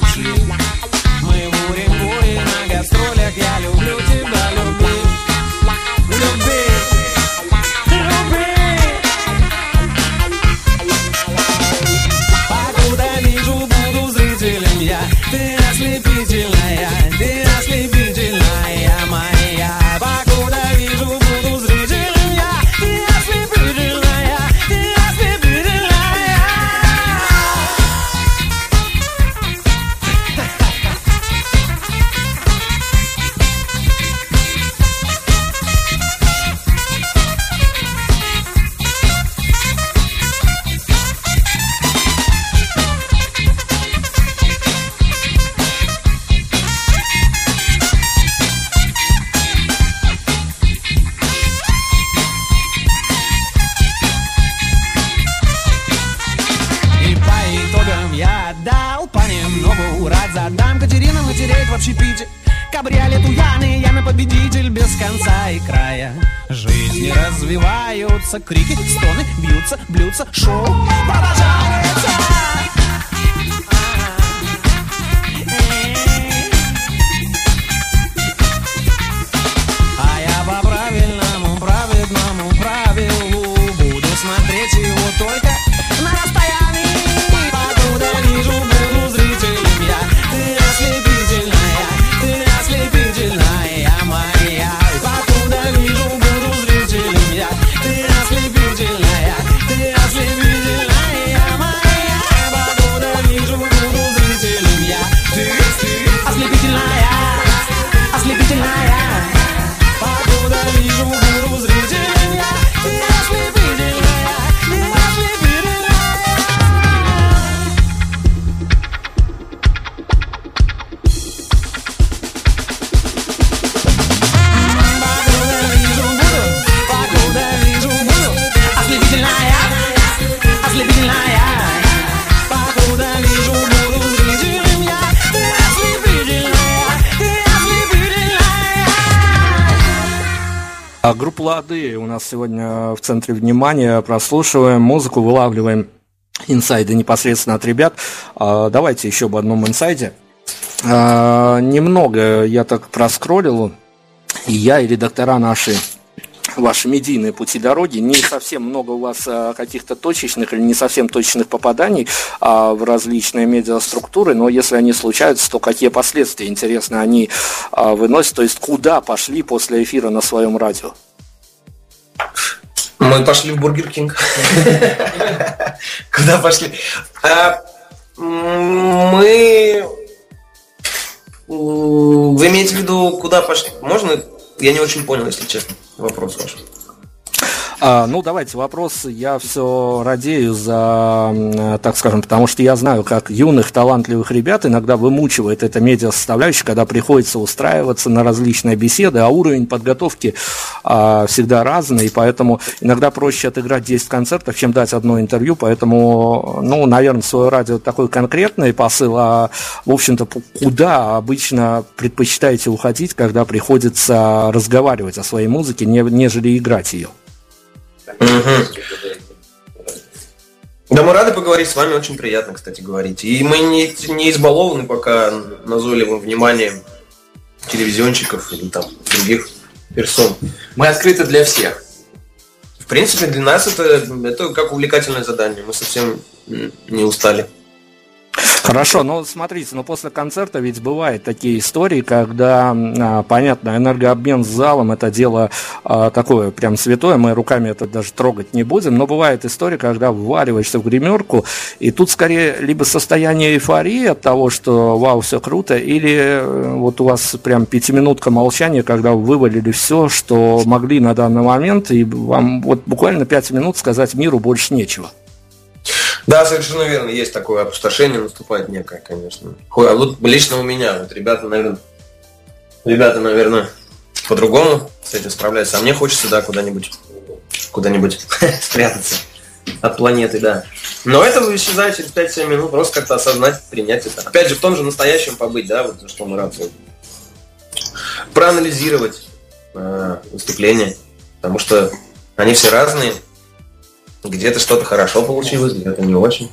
motivo Лады у нас сегодня в центре внимания. Прослушиваем музыку, вылавливаем инсайды непосредственно от ребят. А, давайте еще об одном инсайде. А, немного я так проскроллил, и я, и редактора наши ваши медийные пути дороги. Не совсем много у вас а, каких-то точечных или не совсем точечных попаданий в различные медиаструктуры, но если они случаются, то какие последствия, интересно, они выносят, то есть куда пошли после эфира на своем радио? Мы пошли в Burger King. Куда пошли? Мы... Вы имеете в виду, куда пошли? Можно я не очень понял, если честно, вопрос ваш. А, ну, давайте вопрос. Я все радею за, так скажем, потому что я знаю, как юных, талантливых ребят иногда вымучивает эта медиа составляющая, когда приходится устраиваться на различные беседы, а уровень подготовки а, всегда разный, и поэтому иногда проще отыграть 10 концертов, чем дать одно интервью, поэтому, ну, наверное, свое радио такой конкретный посыл, а, в общем-то, куда обычно предпочитаете уходить, когда приходится разговаривать о своей музыке, нежели играть ее? Да, мы рады поговорить с вами, очень приятно, кстати, говорить. И мы не, не избалованы пока назойливым вниманием телевизионщиков или там других персон. Мы открыты для всех. В принципе, для нас это, это как увлекательное задание. Мы совсем не устали. Хорошо, но смотрите, но после концерта ведь бывают такие истории, когда, а, понятно, энергообмен с залом это дело а, такое прям святое, мы руками это даже трогать не будем, но бывает история, когда вваливаешься в гримерку, и тут скорее либо состояние эйфории от того, что вау, все круто, или э, вот у вас прям пятиминутка молчания, когда вы вывалили все, что могли на данный момент, и вам вот буквально пять минут сказать миру больше нечего. Да, совершенно верно, есть такое опустошение, наступает некое, конечно. А вот лично у меня, вот ребята, наверное, ребята, наверное, по-другому с этим справляются. А мне хочется, да, куда-нибудь, куда-нибудь [LAUGHS] спрятаться от планеты, да. Но это исчезает через 5-7 минут, просто как-то осознать, принять это. Опять же, в том же настоящем побыть, да, вот что мы рады. Проанализировать э, выступления, потому что они все разные, где-то что-то хорошо получилось, где-то не очень.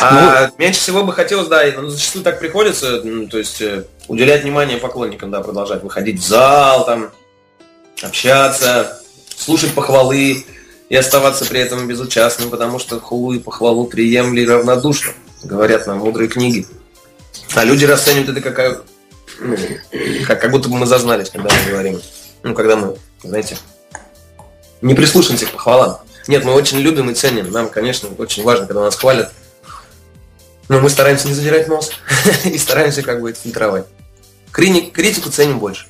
А ну, меньше всего бы хотелось, да, ну, зачастую так приходится, ну, то есть э, уделять внимание поклонникам, да, продолжать выходить в зал, там, общаться, слушать похвалы и оставаться при этом безучастным, потому что хулу и похвалу приемли равнодушно, говорят нам мудрые книги. А люди расценивают это как, ну, как, как будто бы мы зазнались, когда мы говорим. Ну, когда мы, знаете, не прислушаемся к похвалам. Нет, мы очень любим и ценим. Нам, конечно, очень важно, когда нас хвалят. Но мы стараемся не задирать нос [LAUGHS] и стараемся как бы это фильтровать. Критику ценим больше.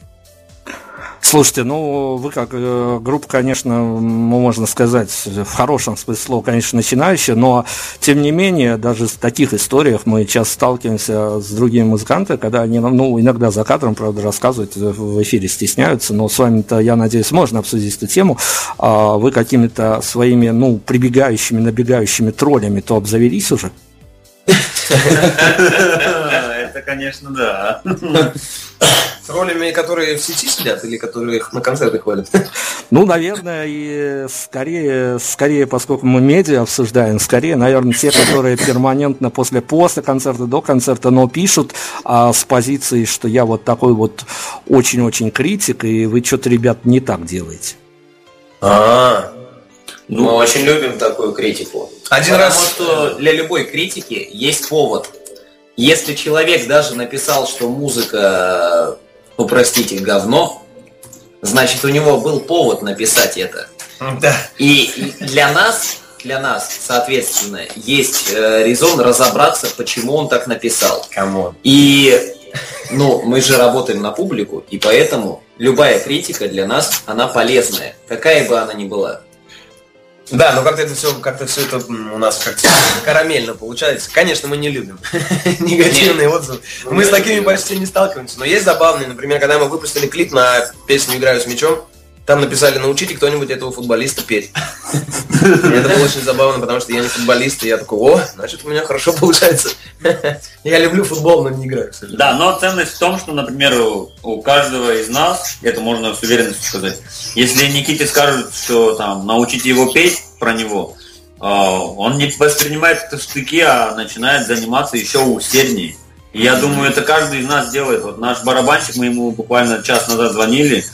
Слушайте, ну вы как э, группа, конечно, можно сказать, в хорошем смысле слова, конечно, начинающая, но тем не менее, даже в таких историях мы часто сталкиваемся с другими музыкантами, когда они, ну, иногда за кадром, правда, рассказывать в эфире стесняются, но с вами-то, я надеюсь, можно обсудить эту тему. А вы какими-то своими, ну, прибегающими, набегающими троллями то обзавелись уже? [LAUGHS] Это, конечно, да. [LAUGHS] [COUGHS] С ролями, которые в сети сидят или которые на концертах ходят? [LAUGHS] Ну, наверное, и скорее, скорее, поскольку мы медиа обсуждаем, скорее, наверное, те, которые перманентно после, после концерта, до концерта, но пишут а, с позиции, что я вот такой вот очень-очень критик, и вы что-то, ребят, не так делаете. А, ну, мы очень любим такую критику. Один Потому раз что для любой критики есть повод. Если человек даже написал, что музыка ну, простите, говно, значит, у него был повод написать это. Да. И для нас, для нас, соответственно, есть э, резон разобраться, почему он так написал. Come on. И, ну, мы же работаем на публику, и поэтому любая критика для нас, она полезная, какая бы она ни была. Да, но как-то это все, как-то все это у нас как-то карамельно получается. Конечно, мы не любим [LAUGHS] негативные отзывы. Мы с такими почти не сталкиваемся. Но есть забавные, например, когда мы выпустили клип на песню «Играю с мячом», там написали, научите кто-нибудь этого футболиста петь. Это было очень забавно, потому что я не футболист, и я такой, о, значит, у меня хорошо получается. Я люблю футбол, но не играю. Да, но ценность в том, что, например, у каждого из нас, это можно с уверенностью сказать, если Никите скажут, что там научите его петь про него, а, он не воспринимает это в штыки, а начинает заниматься еще усерднее. Я думаю, это каждый из нас делает. Вот наш барабанщик, мы ему буквально час назад звонили,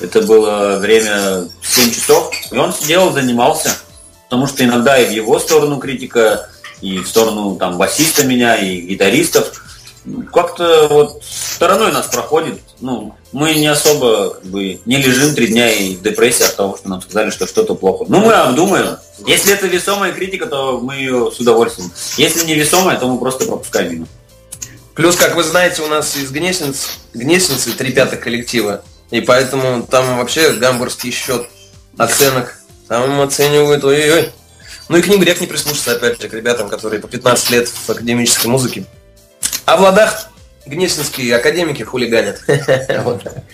это было время 7 часов, и он сидел, занимался, потому что иногда и в его сторону критика, и в сторону там басиста меня, и гитаристов. Как-то вот стороной нас проходит. Ну, мы не особо как бы не лежим три дня и в депрессии от того, что нам сказали, что что-то плохо. Ну, мы обдумаем. Если это весомая критика, то мы ее с удовольствием. Если не весомая, то мы просто пропускаем мимо. Плюс, как вы знаете, у нас из Гнесниц, Гнесницы три пятых коллектива. И поэтому там вообще гамбургский счет оценок. Там оценивают, ой-ой-ой. Ну и к ним грех не прислушаться, опять же, к ребятам, которые по 15 лет в академической музыке. А в ладах гнесинские академики хулиганят. [LAUGHS]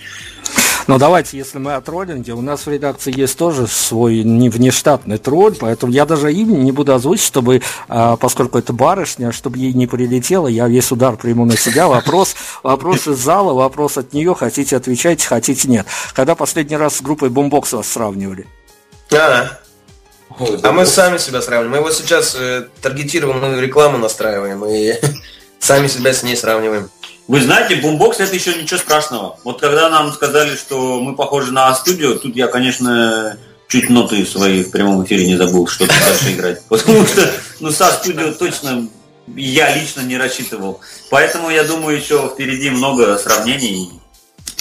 Но давайте, если мы о троллинге, у нас в редакции есть тоже свой не внештатный тролль, поэтому я даже имя не буду озвучить, чтобы, а, поскольку это барышня, чтобы ей не прилетело, я весь удар приму на себя. Вопрос, вопрос из зала, вопрос от нее, хотите отвечайте, хотите нет. Когда последний раз с группой Бумбокс вас сравнивали? А, а мы сами себя сравниваем. Мы вот сейчас э, таргетированную рекламу настраиваем и [LAUGHS] сами себя с ней сравниваем. Вы знаете, бумбокс это еще ничего страшного. Вот когда нам сказали, что мы похожи на студию, тут я, конечно, чуть ноты свои в прямом эфире не забыл, что тут дальше играть. [LAUGHS] Потому что, ну, со студио точно я лично не рассчитывал. Поэтому, я думаю, еще впереди много сравнений.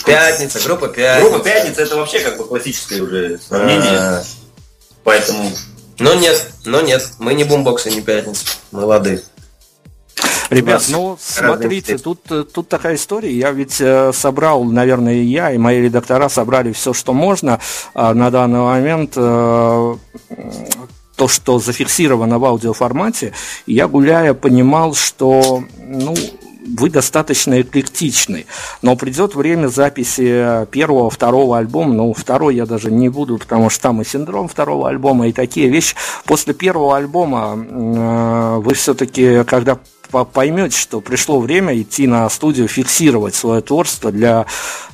Пятница, группа Пятница. Группа Пятница это вообще как бы классическое уже сравнение. А. Поэтому... Но нет, но нет, мы не бумбоксы, не Пятница, мы лады. Ребят, ну смотрите, тут, э, тут такая история. Я ведь э, собрал, наверное, и я, и мои редактора собрали все, что можно э, на данный момент. Э, то, что зафиксировано в аудиоформате, я гуляя понимал, что ну, вы достаточно эклектичны. Но придет время записи первого, второго альбома. Ну, второй я даже не буду, потому что там и синдром второго альбома, и такие вещи. После первого альбома э, вы все-таки, когда поймете, что пришло время идти на студию, фиксировать свое творчество для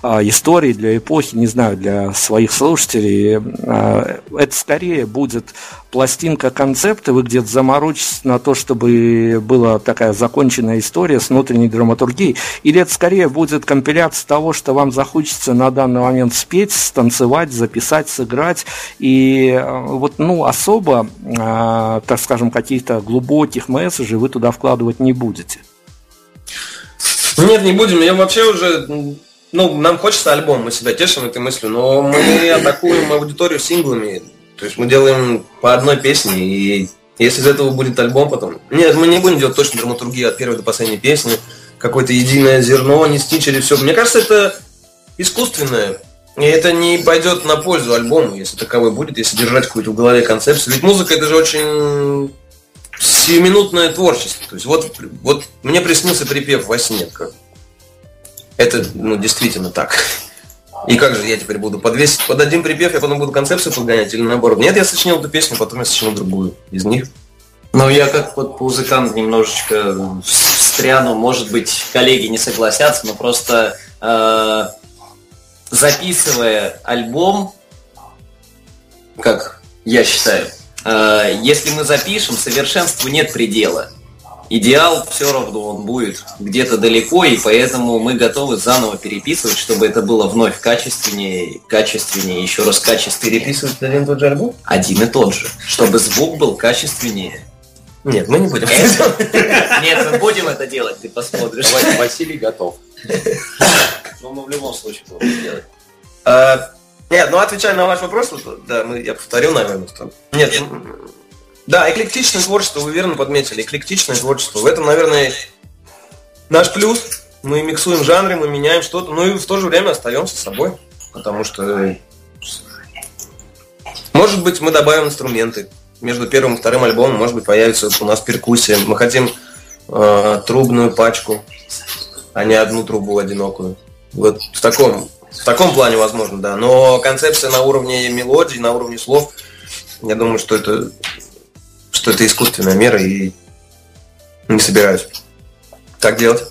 э, истории, для эпохи, не знаю, для своих слушателей. Э, это скорее будет пластинка концепта, вы где-то заморочитесь на то, чтобы была такая законченная история с внутренней драматургией, или это скорее будет компиляция того, что вам захочется на данный момент спеть, станцевать, записать, сыграть, и э, вот, ну, особо, э, так скажем, каких-то глубоких месседжей вы туда вкладывать не будете. Нет, не будем. Я вообще уже ну, нам хочется альбом, мы себя тешим этой мыслью, но мы атакуем аудиторию синглами. То есть мы делаем по одной песне, и если из этого будет альбом потом... Нет, мы не будем делать точно драматургию от первой до последней песни, какое-то единое зерно нести через все. Мне кажется, это искусственное. И это не пойдет на пользу альбому, если таковой будет, если держать какую-то в голове концепцию. Ведь музыка это же очень сиюминутное творчество. То есть вот, вот мне приснился припев во сне. Это ну, действительно так. И как же я теперь буду подвесить под один припев, я потом буду концепцию подгонять или наоборот? Нет, я сочинил эту песню, потом я сочинил другую из них. Ну, я как вот музыкант немножечко встряну, может быть, коллеги не согласятся, но просто э, записывая альбом, как я считаю, э, если мы запишем, совершенству нет предела идеал все равно он будет где-то далеко, и поэтому мы готовы заново переписывать, чтобы это было вновь качественнее, качественнее, еще раз качественнее. Переписывать один и тот же альбом? Один и тот же, чтобы звук был качественнее. Нет, мы не будем Нет, мы будем это делать, ты посмотришь. Василий готов. [LAUGHS] Но мы в любом случае будем делать. А, нет, ну отвечая на ваш вопрос, да, я повторил, наверное, что... Нет, да, эклектичное творчество, вы верно подметили, эклектичное творчество. В этом, наверное, наш плюс. Мы миксуем жанры, мы меняем что-то, но и в то же время остаемся собой. Потому что, может быть, мы добавим инструменты. Между первым и вторым альбомом, может быть, появится у нас перкуссия. Мы хотим э, трубную пачку, а не одну трубу одинокую. Вот в таком В таком плане возможно, да. Но концепция на уровне мелодии, на уровне слов, я думаю, что это, что это искусственная мера и не собираюсь так делать.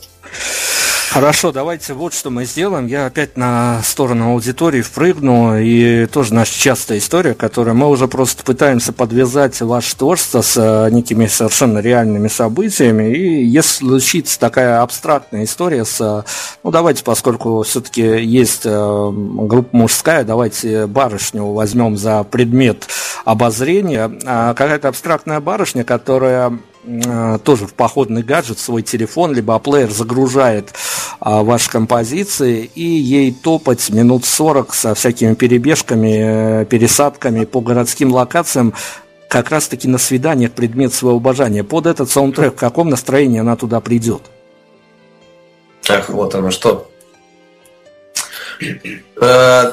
Хорошо, давайте вот что мы сделаем. Я опять на сторону аудитории впрыгну, и тоже наша частая история, которую мы уже просто пытаемся подвязать ваше творчество с э, некими совершенно реальными событиями. И если случится такая абстрактная история с... Э, ну, давайте, поскольку все-таки есть э, группа мужская, давайте барышню возьмем за предмет обозрения. А какая-то абстрактная барышня, которая тоже в походный гаджет свой телефон, либо плеер загружает а, ваши композиции, и ей топать минут 40 со всякими перебежками, э, пересадками по городским локациям, как раз таки на свиданиях предмет своего обожания. Под этот саундтрек в каком настроении она туда придет? Ах, вот оно что. Э,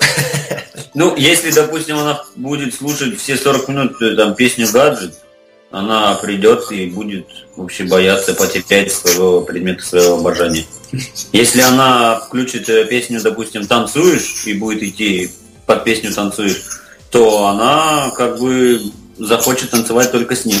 [LAUGHS] ну, если, допустим, она будет слушать все 40 минут там, песню «Гаджет», она придет и будет вообще бояться потерять своего предмета своего обожания. Если она включит э, песню, допустим, танцуешь и будет идти под песню танцуешь, то она как бы захочет танцевать только с ним.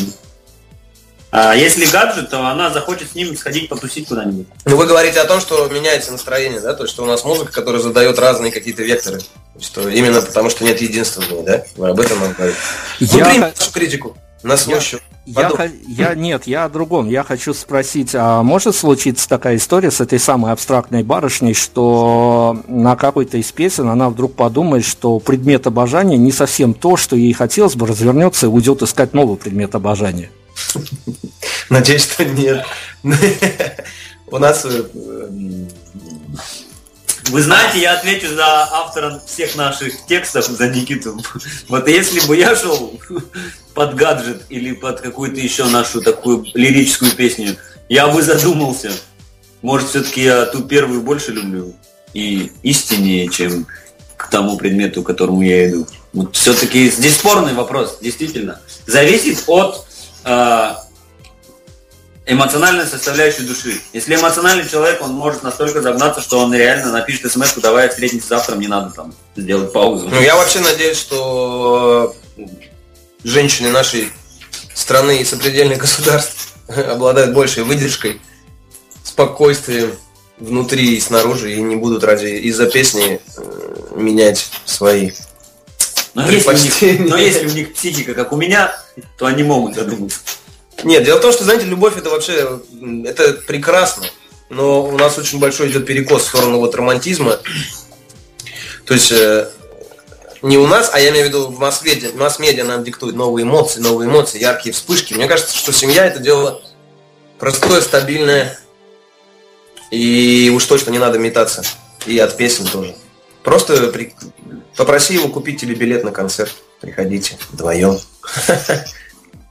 А если гаджет, то она захочет с ним сходить потусить куда-нибудь. Ну вы говорите о том, что меняется настроение, да? То есть что у нас музыка, которая задает разные какие-то векторы. Что именно потому, что нет единственного, да? Вы об этом говорите. Я... Ну, нашу критику. Нас я, я, я, нет, я о другом. Я хочу спросить, а может случиться такая история с этой самой абстрактной барышней, что на какой-то из песен она вдруг подумает, что предмет обожания не совсем то, что ей хотелось бы, развернется и уйдет искать новый предмет обожания? Надеюсь, что нет. [LAUGHS] У нас э, вы знаете, я отвечу за автора всех наших текстов, за Никиту. Вот если бы я шел под гаджет или под какую-то еще нашу такую лирическую песню, я бы задумался. Может, все-таки я ту первую больше люблю и истиннее, чем к тому предмету, к которому я иду. Вот все-таки здесь спорный вопрос, действительно. Зависит от э, эмоциональная составляющая души. Если эмоциональный человек, он может настолько загнаться, что он реально напишет смс давай встретимся завтра, мне надо там сделать паузу. Ну, я вообще надеюсь, что женщины нашей страны и сопредельных государств [LAUGHS] обладают большей выдержкой, спокойствием внутри и снаружи, и не будут ради из-за песни э, менять свои но если, них, но если у них психика, как у меня, то они могут задуматься. Нет, дело в том, что, знаете, любовь это вообще, это прекрасно, но у нас очень большой идет перекос в сторону вот романтизма. То есть э, не у нас, а я имею в виду в масс-медиа, масс-медиа нам диктует новые эмоции, новые эмоции, яркие вспышки. Мне кажется, что семья это дело простое, стабильное, и уж точно не надо метаться. И от песен тоже. Просто при... попроси его купить тебе билет на концерт. Приходите вдвоем. [LAUGHS]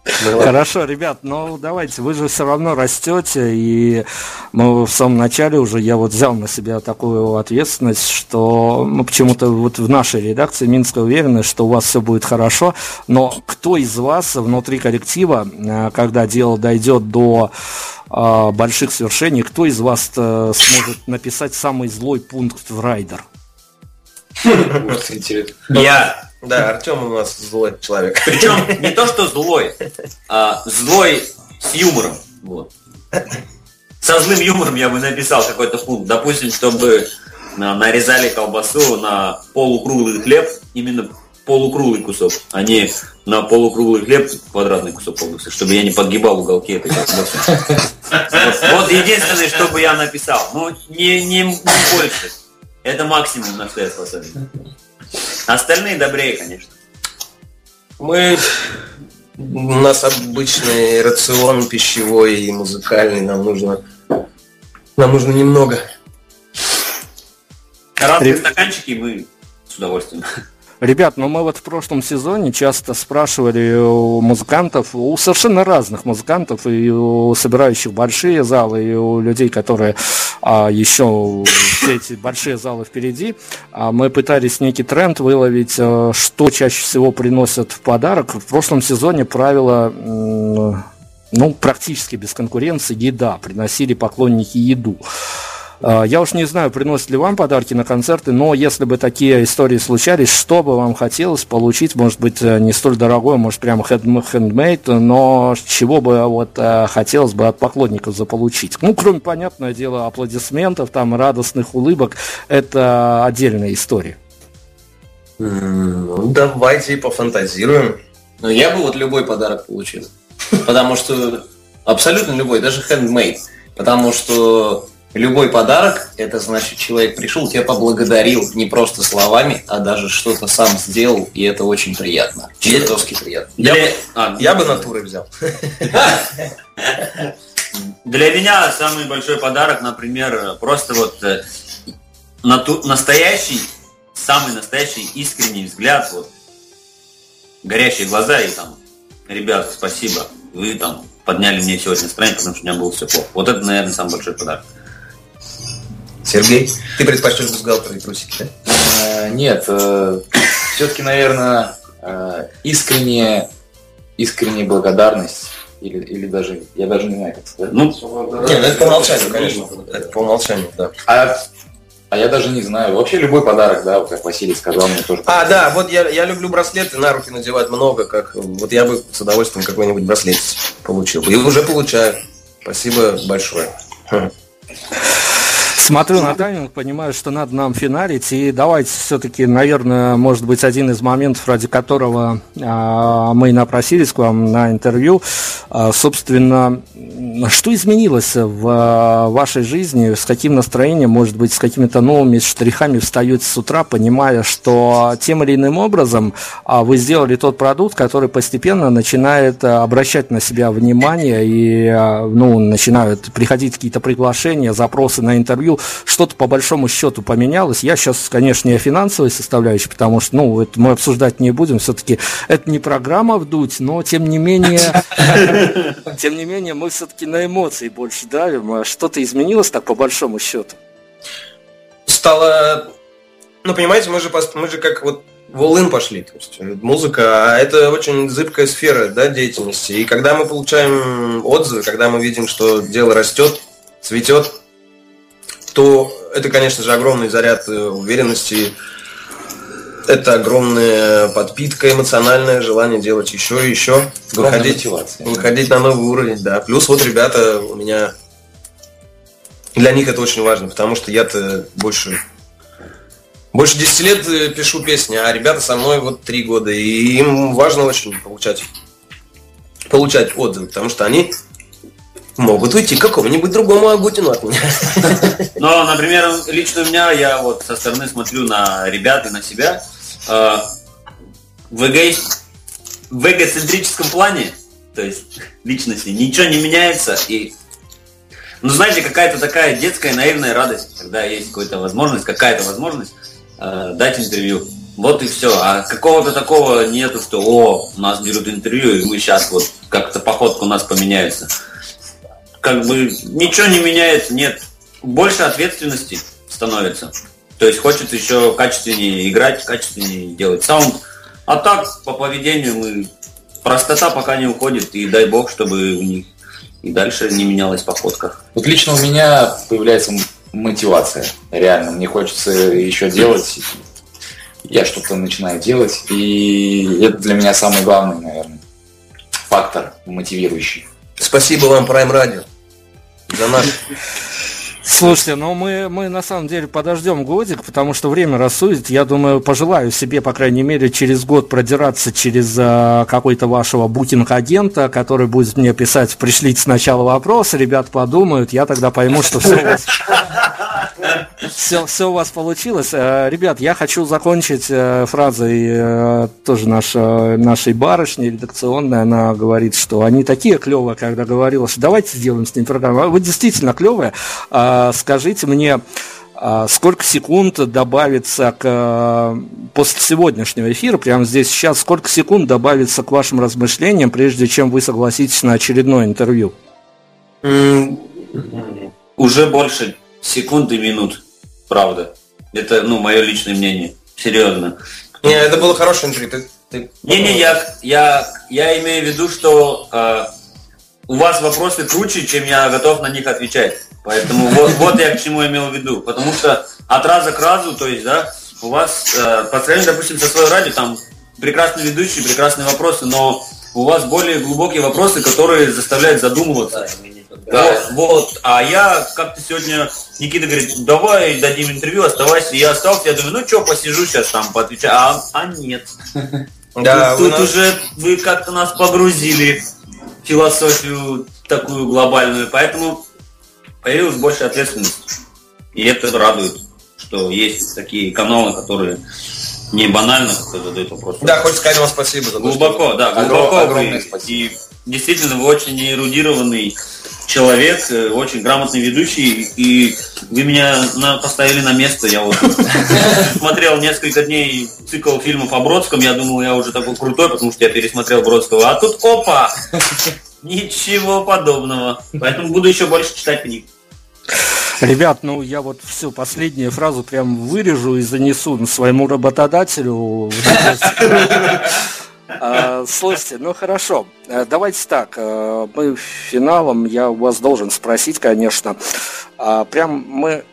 Хорошо, ребят, ну давайте, вы же все равно растете, и мы в самом начале уже, я вот взял на себя такую ответственность, что мы почему-то вот в нашей редакции Минска уверены, что у вас все будет хорошо, но кто из вас внутри коллектива, э, когда дело дойдет до э, больших свершений, кто из вас э, сможет написать самый злой пункт в райдер? Я. Да, Артем у нас злой человек. Причем не то, что злой, а злой с юмором. Вот. Со злым юмором я бы написал какой-то пункт. Допустим, чтобы нарезали колбасу на полукруглый хлеб, именно полукруглый кусок, а не на полукруглый хлеб квадратный кусок колбасы, чтобы я не подгибал уголки этой колбасы. Вот, вот единственное, что бы я написал. Ну, не, не, не больше. Это максимум, на что я способен. Остальные добрее, конечно. Мы... У нас обычный рацион пищевой и музыкальный. Нам нужно... Нам нужно немного. Разные стаканчики мы с удовольствием. Ребят, ну мы вот в прошлом сезоне часто спрашивали у музыкантов, у совершенно разных музыкантов, и у собирающих большие залы, и у людей, которые а, еще все эти большие залы впереди, а мы пытались некий тренд выловить, а, что чаще всего приносят в подарок. В прошлом сезоне правило ну, практически без конкуренции еда, приносили поклонники еду. А, я уж не знаю, приносят ли вам подарки на концерты, но если бы такие истории случались, что бы вам хотелось получить, может быть, э, не столь дорогое, может, прямо хендмейд, но чего бы вот э, хотелось бы от поклонников заполучить? Ну, кроме, понятное дело, аплодисментов, там, радостных улыбок, это отдельная история. Ну, давайте пофантазируем. Ну, я бы вот любой подарок получил. Потому что абсолютно любой, даже handmade. Потому что любой подарок, это значит, человек пришел, тебя поблагодарил не просто словами, а даже что-то сам сделал, и это очень приятно. Чертовски приятно. Я, бы, а, я бы натуры взял. [LAUGHS] Для меня самый большой подарок, например, просто вот э, настоящий, самый настоящий искренний взгляд, вот, горящие глаза и там, ребят, спасибо, вы там подняли мне сегодня настроение, потому что у меня было все плохо. Вот это, наверное, самый большой подарок. Сергей, ты предпочтешь бюстгальтер и трусики, да? Э, нет, э, все-таки, наверное, э, искренняя, искренняя благодарность или, или даже, я даже не знаю, как сказать. Ну, нет, ну это по умолчанию, конечно. Это по умолчанию, да. А а я даже не знаю. Вообще любой подарок, да, вот как Василий сказал, мне тоже. А, да, вот я, я люблю браслеты, на руки надевать много, как вот я бы с удовольствием какой-нибудь браслет получил. И уже получаю. Спасибо большое. Смотрю на тайминг, понимаю, что надо нам финалить. И давайте все-таки, наверное, может быть, один из моментов, ради которого а, мы напросились к вам на интервью. А, собственно, что изменилось в а, вашей жизни? С каким настроением, может быть, с какими-то новыми штрихами встаете с утра, понимая, что тем или иным образом а, вы сделали тот продукт, который постепенно начинает обращать на себя внимание и а, ну, начинают приходить какие-то приглашения, запросы на интервью что-то по большому счету поменялось. Я сейчас, конечно, не о финансовой составляющей, потому что, ну, это мы обсуждать не будем. Все-таки это не программа вдуть, но тем не менее, [LAUGHS] тем не менее, мы все-таки на эмоции больше давим. А что-то изменилось так по большому счету? Стало, ну, понимаете, мы же, мы же как вот в пошли. То есть музыка, а это очень зыбкая сфера да, деятельности. И когда мы получаем отзывы, когда мы видим, что дело растет, цветет, то это, конечно же, огромный заряд э, уверенности, это огромная подпитка, эмоциональное желание делать еще и еще, выходить, выходить на новый уровень, да. Плюс вот ребята у меня, для них это очень важно, потому что я-то больше больше 10 лет э, пишу песни, а ребята со мной вот 3 года, и им важно очень получать получать отзывы, потому что они могут уйти к какому-нибудь другому Агутину от меня. [LAUGHS] Но, например, лично у меня, я вот со стороны смотрю на ребят и на себя. Э, в, эго... в эгоцентрическом плане, то есть личности, ничего не меняется. И, ну, знаете, какая-то такая детская наивная радость, когда есть какая-то возможность, какая-то возможность э, дать интервью. Вот и все. А какого-то такого нету, что о, нас берут интервью, и мы сейчас вот как-то походка у нас поменяется как бы ничего не меняется, нет. Больше ответственности становится. То есть хочется еще качественнее играть, качественнее делать саунд. А так, по поведению мы... Простота пока не уходит, и дай бог, чтобы у них и дальше не менялась походка. Вот лично у меня появляется мотивация. Реально, мне хочется еще делать. Я что-то начинаю делать. И это для меня самый главный, наверное, фактор мотивирующий. Спасибо вам, Prime Radio за наш Слушайте, ну мы, мы на самом деле подождем годик, потому что время рассудит. Я думаю, пожелаю себе, по крайней мере, через год продираться через а, какой-то вашего букинг-агента, который будет мне писать, пришлите сначала вопрос, ребят подумают, я тогда пойму, что все у вас, [LAUGHS] все, все у вас получилось. Э, ребят, я хочу закончить э, фразой э, тоже наша, нашей барышни редакционной. Она говорит, что они такие клевые, когда говорила, что давайте сделаем с ним программу. Вы действительно клевые. А, скажите мне, а, сколько секунд добавится к после сегодняшнего эфира, прямо здесь сейчас, сколько секунд добавится к вашим размышлениям, прежде чем вы согласитесь на очередное интервью? Уже больше секунд и минут, правда. Это, ну, мое личное мнение. Серьезно. Не, это было хорошее интервью. Ты, Не-не, я, я, я имею в виду, что э, у вас вопросы круче, чем я готов на них отвечать. Поэтому вот, вот я к чему имел в виду. Потому что от раза к разу, то есть, да, у вас, э, по сравнению, допустим, со своей радио, там прекрасные ведущие, прекрасные вопросы, но у вас более глубокие вопросы, которые заставляют задумываться. Да. Вот, вот, а я как-то сегодня, Никита говорит, давай дадим интервью, оставайся. Я остался, я думаю, ну что, посижу сейчас там, поотвечаю. А, а нет. [LAUGHS] Да, тут, тут нас... уже вы как-то нас погрузили в философию такую глобальную, поэтому появилась больше ответственности. И это радует, что есть такие каналы, которые не банально как-то задают вопросы. Да, хочется сказать вам спасибо за Глубоко, да, глубоко. Огромное спасибо. И действительно, вы очень эрудированный человек, э, очень грамотный ведущий, и вы меня на, поставили на место. Я вот [LAUGHS] смотрел несколько дней цикл фильмов о Бродском, я думал, я уже такой крутой, потому что я пересмотрел Бродского, а тут опа! [LAUGHS] Ничего подобного. Поэтому буду еще больше читать книг. Ребят, ну я вот всю последнюю фразу прям вырежу и занесу своему работодателю. А, слушайте, ну хорошо, э, давайте так, э, мы финалом, я у вас должен спросить, конечно, а прям мы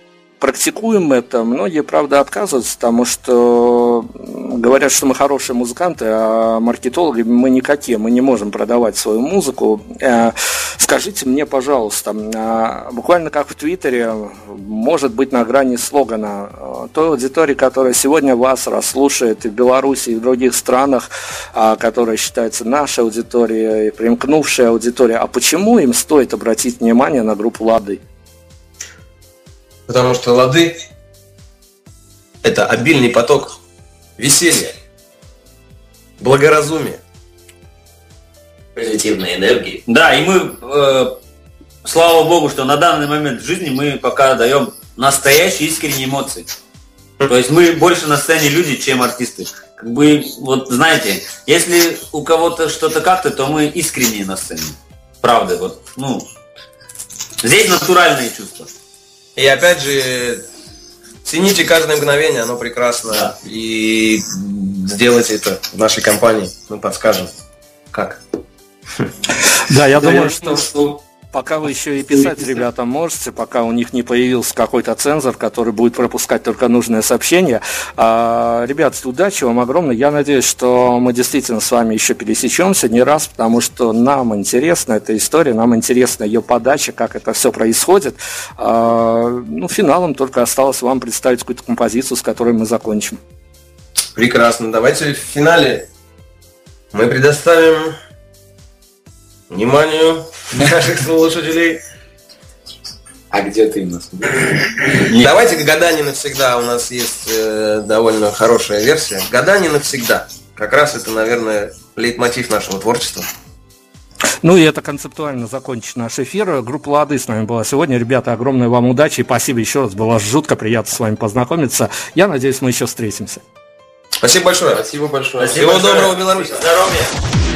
практикуем это, многие, правда, отказываются, потому что говорят, что мы хорошие музыканты, а маркетологи мы никакие, мы не можем продавать свою музыку. Э, скажите мне, пожалуйста, а буквально как в Твиттере, может быть на грани слогана, э, той аудитории, которая сегодня вас расслушает и в Беларуси, и в других странах, а, которая считается нашей аудиторией, примкнувшая аудитория, а почему им стоит обратить внимание на группу «Лады»? Потому что лады – это обильный поток веселья, благоразумия, позитивной энергии. Да, и мы, э, слава богу, что на данный момент в жизни мы пока даем настоящие искренние эмоции. То есть мы больше на сцене люди, чем артисты. Как бы, вот знаете, если у кого-то что-то как-то, то мы искренние на сцене. Правда, вот, ну, здесь натуральные чувства. И опять же, цените каждое мгновение, оно прекрасно. Да. И сделайте это в нашей компании. Мы подскажем, как. Да, я думаю, что Пока вы еще и писать ребята можете, пока у них не появился какой-то цензор, который будет пропускать только нужное сообщение. А, ребят, удачи вам огромное. Я надеюсь, что мы действительно с вами еще пересечемся не раз, потому что нам интересна эта история, нам интересна ее подача, как это все происходит. А, ну, финалом только осталось вам представить какую-то композицию, с которой мы закончим. Прекрасно. Давайте в финале мы предоставим вниманию наших слушателей. А где ты нас? Давайте «Гадание навсегда». У нас есть э, довольно хорошая версия. «Гадание навсегда». Как раз это, наверное, лейтмотив нашего творчества. Ну и это концептуально закончить наш эфир. Группа Лады с нами была сегодня. Ребята, огромной вам удачи и спасибо еще раз. Было жутко приятно с вами познакомиться. Я надеюсь, мы еще встретимся. Спасибо большое. Спасибо большое. Всего большое. доброго, Беларусь. Здоровья.